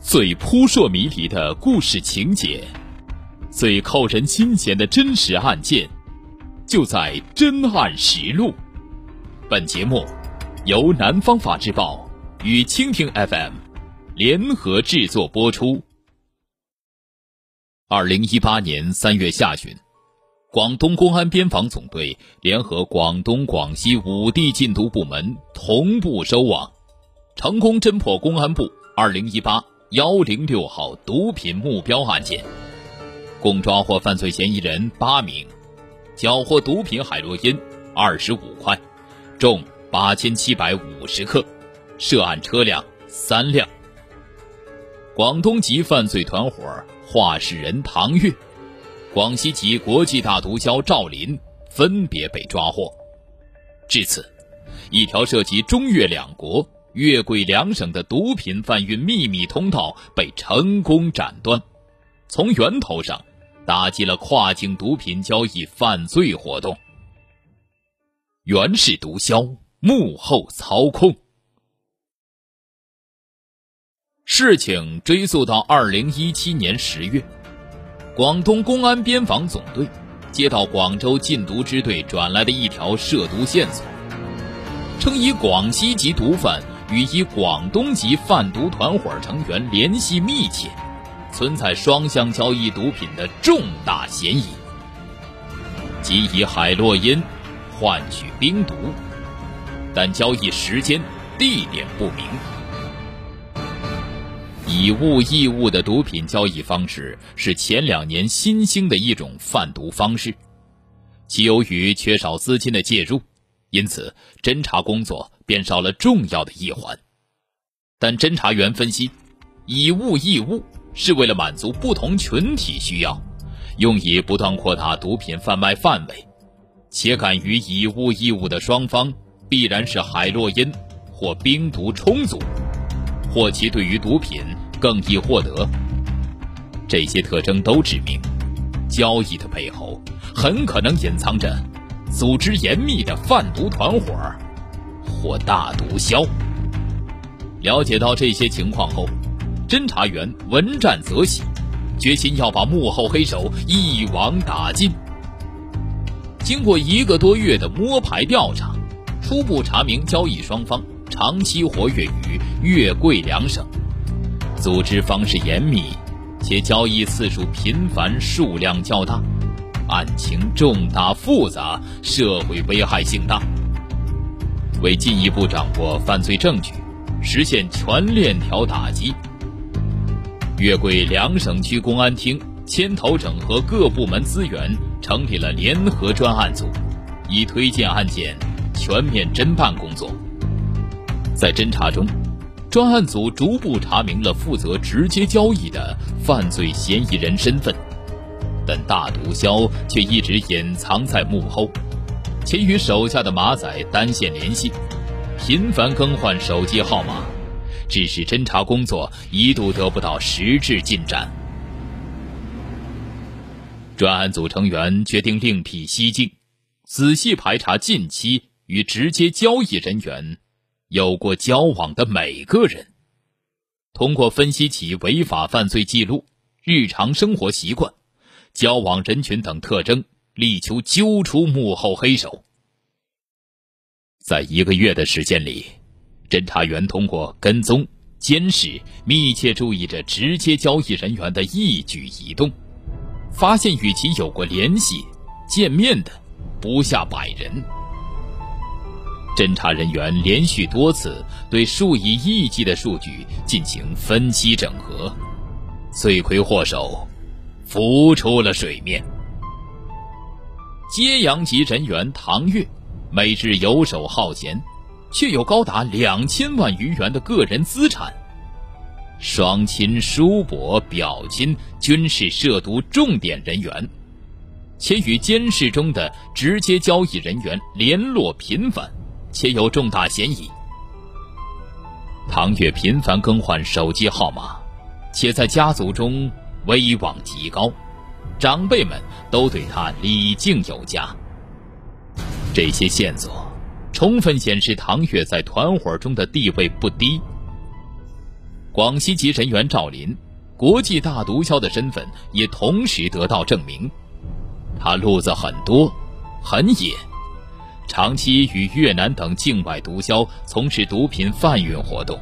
最扑朔迷离的故事情节，最扣人心弦的真实案件，就在《真案实录》。本节目由南方法制报与蜻蜓 FM 联合制作播出。二零一八年三月下旬，广东公安边防总队联合广东、广西五地禁毒部门同步收网，成功侦破公安部二零一八。幺零六号毒品目标案件，共抓获犯罪嫌疑人八名，缴获毒品海洛因二十五块，重八千七百五十克，涉案车辆三辆。广东籍犯罪团伙话事人唐月，广西籍国际大毒枭赵林分别被抓获。至此，一条涉及中越两国。粤桂两省的毒品贩运秘密通道被成功斩断，从源头上打击了跨境毒品交易犯罪活动。原氏毒枭幕后操控。事情追溯到二零一七年十月，广东公安边防总队接到广州禁毒支队转来的一条涉毒线索，称以广西籍毒贩。与一广东籍贩毒团伙成员联系密切，存在双向交易毒品的重大嫌疑，即以海洛因换取冰毒，但交易时间、地点不明。以物易物的毒品交易方式是前两年新兴的一种贩毒方式，其由于缺少资金的介入。因此，侦查工作便少了重要的一环。但侦查员分析，以物易物是为了满足不同群体需要，用以不断扩大毒品贩卖范围，且敢于以物易物的双方必然是海洛因或冰毒充足，或其对于毒品更易获得。这些特征都指明，交易的背后很可能隐藏着。组织严密的贩毒团伙儿或大毒枭。了解到这些情况后，侦查员闻战则喜，决心要把幕后黑手一网打尽。经过一个多月的摸排调查，初步查明交易双方长期活跃于粤桂两省，组织方式严密，且交易次数频繁，数量较大。案情重大复杂，社会危害性大。为进一步掌握犯罪证据，实现全链条打击，粤桂两省区公安厅牵头整合各部门资源，成立了联合专案组，以推进案件全面侦办工作。在侦查中，专案组逐步查明了负责直接交易的犯罪嫌疑人身份。但大毒枭却一直隐藏在幕后，且与手下的马仔单线联系，频繁更换手机号码，致使侦查工作一度得不到实质进展。专案组成员决定另辟蹊径，仔细排查近期与直接交易人员有过交往的每个人，通过分析其违法犯罪记录、日常生活习惯。交往人群等特征，力求揪出幕后黑手。在一个月的时间里，侦查员通过跟踪、监视，密切注意着直接交易人员的一举一动，发现与其有过联系、见面的不下百人。侦查人员连续多次对数以亿计的数据进行分析整合，罪魁祸首。浮出了水面。揭阳籍人员唐月，每日游手好闲，却有高达两千万余元的个人资产。双亲、叔伯、表亲均是涉毒重点人员，且与监视中的直接交易人员联络频繁，且有重大嫌疑。唐月频繁更换手机号码，且在家族中。威望极高，长辈们都对他礼敬有加。这些线索充分显示唐月在团伙中的地位不低。广西籍人员赵林，国际大毒枭的身份也同时得到证明。他路子很多，很野，长期与越南等境外毒枭从事毒品贩运活动，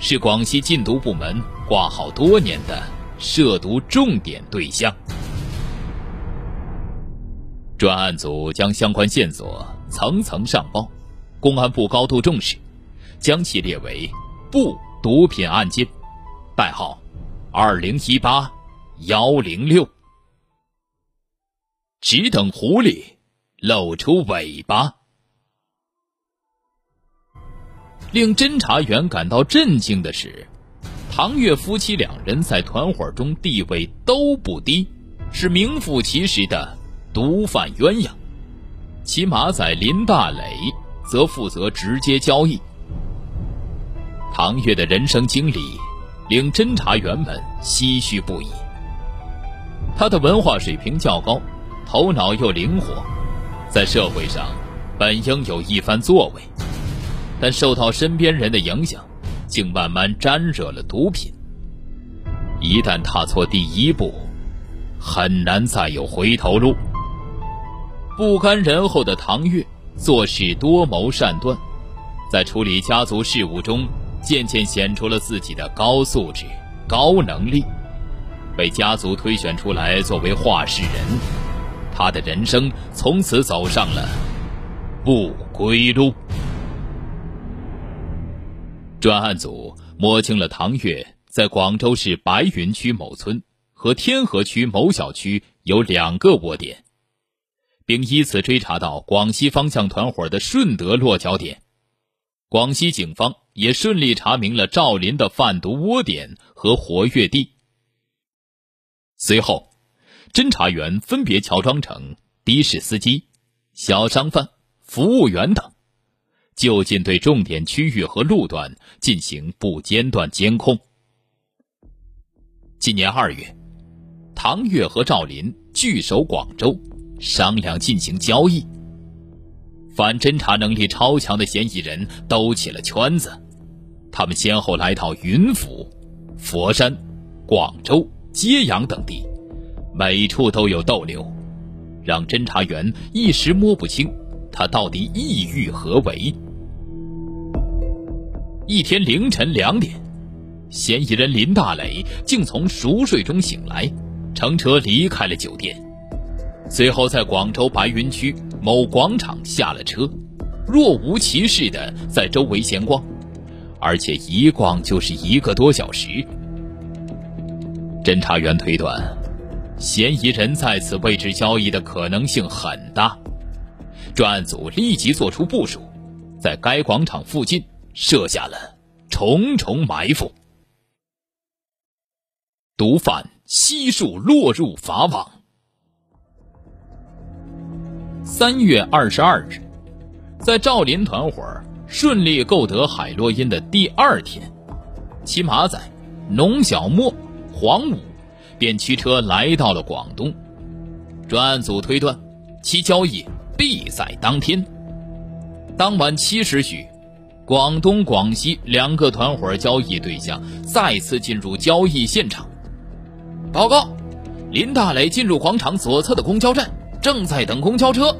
是广西禁毒部门挂号多年的涉毒重点对象。专案组将相关线索层层上报，公安部高度重视，将其列为部毒品案件，代号二零一八幺零六。只等狐狸露出尾巴。令侦查员感到震惊的是，唐月夫妻两人在团伙中地位都不低，是名副其实的毒贩鸳鸯。其马仔林大磊则负责直接交易。唐月的人生经历令侦查员们唏嘘不已。他的文化水平较高。头脑又灵活，在社会上本应有一番作为，但受到身边人的影响，竟慢慢沾惹了毒品。一旦踏错第一步，很难再有回头路。不甘人后的唐月做事多谋善断，在处理家族事务中渐渐显出了自己的高素质、高能力，被家族推选出来作为话事人。他的人生从此走上了不归路。专案组摸清了唐月在广州市白云区某村和天河区某小区有两个窝点，并依次追查到广西方向团伙的顺德落脚点。广西警方也顺利查明了赵林的贩毒窝点和活跃地。随后。侦查员分别乔装成的士司机、小商贩、服务员等，就近对重点区域和路段进行不间断监控。今年二月，唐月和赵林聚首广州，商量进行交易。反侦查能力超强的嫌疑人兜起了圈子，他们先后来到云浮、佛山、广州、揭阳等地。每处都有逗留，让侦查员一时摸不清他到底意欲何为。一天凌晨两点，嫌疑人林大磊竟从熟睡中醒来，乘车离开了酒店，随后在广州白云区某广场下了车，若无其事的在周围闲逛，而且一逛就是一个多小时。侦查员推断。嫌疑人在此位置交易的可能性很大，专案组立即做出部署，在该广场附近设下了重重埋伏。毒贩悉数落入法网。三月二十二日，在赵林团伙顺利购得海洛因的第二天，骑马仔农小莫、黄武。便驱车来到了广东，专案组推断，其交易必在当天。当晚七时许，广东、广西两个团伙交易对象再次进入交易现场。报告，林大磊进入广场左侧的公交站，正在等公交车。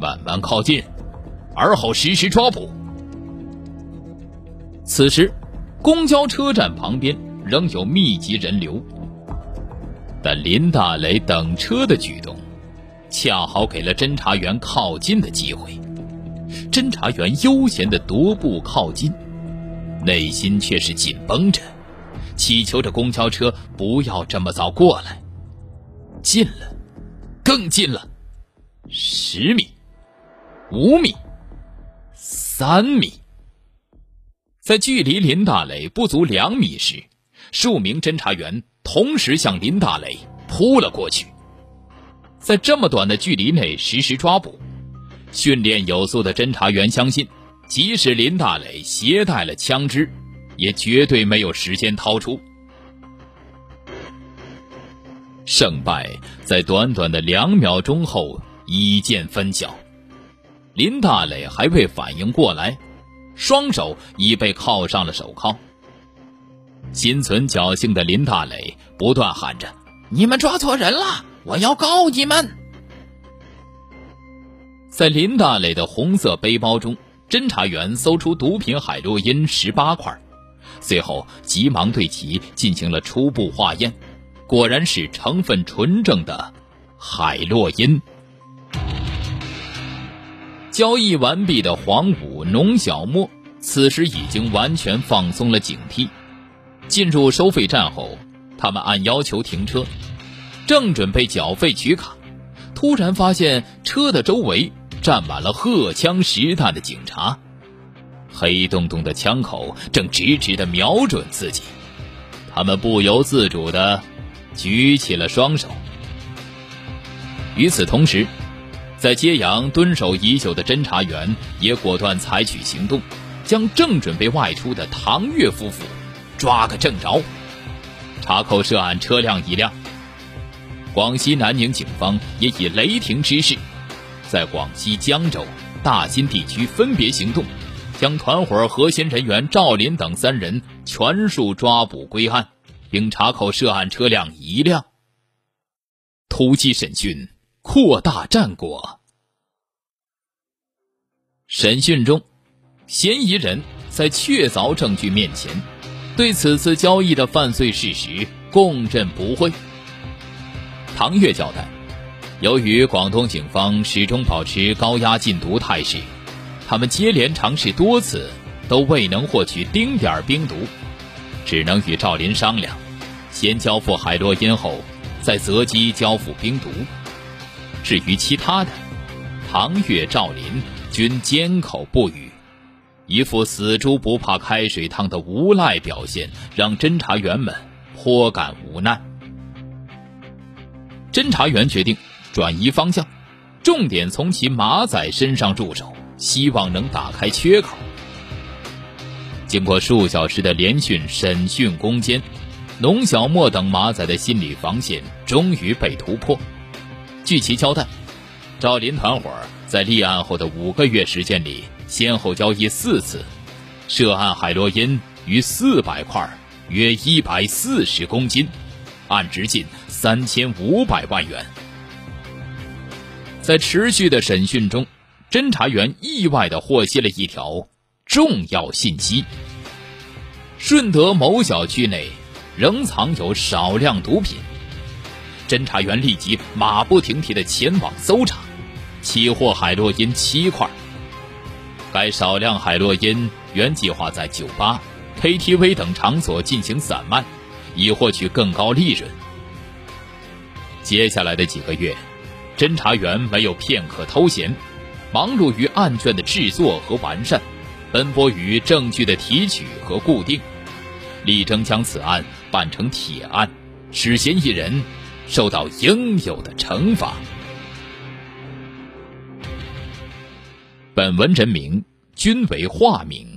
慢慢靠近，而后实施抓捕。此时，公交车站旁边。仍有密集人流，但林大雷等车的举动，恰好给了侦查员靠近的机会。侦查员悠闲的踱步靠近，内心却是紧绷着，祈求着公交车不要这么早过来。近了，更近了，十米，五米，三米，在距离林大磊不足两米时。数名侦查员同时向林大磊扑了过去，在这么短的距离内实施抓捕，训练有素的侦查员相信，即使林大磊携带了枪支，也绝对没有时间掏出。胜败在短短的两秒钟后一见分晓，林大磊还未反应过来，双手已被铐上了手铐。心存侥幸的林大磊不断喊着：“你们抓错人了，我要告你们！”在林大磊的红色背包中，侦查员搜出毒品海洛因十八块，随后急忙对其进行了初步化验，果然是成分纯正的海洛因。交易完毕的黄武、农小莫此时已经完全放松了警惕。进入收费站后，他们按要求停车，正准备缴费取卡，突然发现车的周围。站满了荷枪实弹的警察，黑洞洞的枪口正直直的瞄准自己，他们不由自主的举起了双手。与此同时，在揭阳蹲守已久的侦查员也果断采取行动，将正准备外出的唐月夫妇抓个正着，查扣涉案车辆一辆。广西南宁警方也以雷霆之势。在广西江州、大新地区分别行动，将团伙核心人员赵林等三人全数抓捕归案，并查扣涉案车辆一辆。突击审讯，扩大战果。审讯中，嫌疑人在确凿证据面前，对此次交易的犯罪事实供认不讳。唐月交代。由于广东警方始终保持高压禁毒态势，他们接连尝试多次都未能获取丁点儿冰毒，只能与赵林商量，先交付海洛因后，再择机交付冰毒。至于其他的，唐月、赵林均缄口不语，一副死猪不怕开水烫的无赖表现，让侦查员们颇感无奈。侦查员决定。转移方向，重点从其马仔身上入手，希望能打开缺口。经过数小时的连续审讯攻坚，农小莫等马仔的心理防线终于被突破。据其交代，赵林团伙在立案后的五个月时间里，先后交易四次，涉案海洛因逾四百块，约一百四十公斤，案值近三千五百万元。在持续的审讯中，侦查员意外的获悉了一条重要信息：顺德某小区内仍藏有少量毒品。侦查员立即马不停蹄的前往搜查，起获海洛因七块。该少量海洛因原计划在酒吧、KTV 等场所进行散卖，以获取更高利润。接下来的几个月。侦查员没有片刻偷闲，忙碌于案卷的制作和完善，奔波于证据的提取和固定，力争将此案办成铁案，使嫌疑人受到应有的惩罚。本文人名均为化名。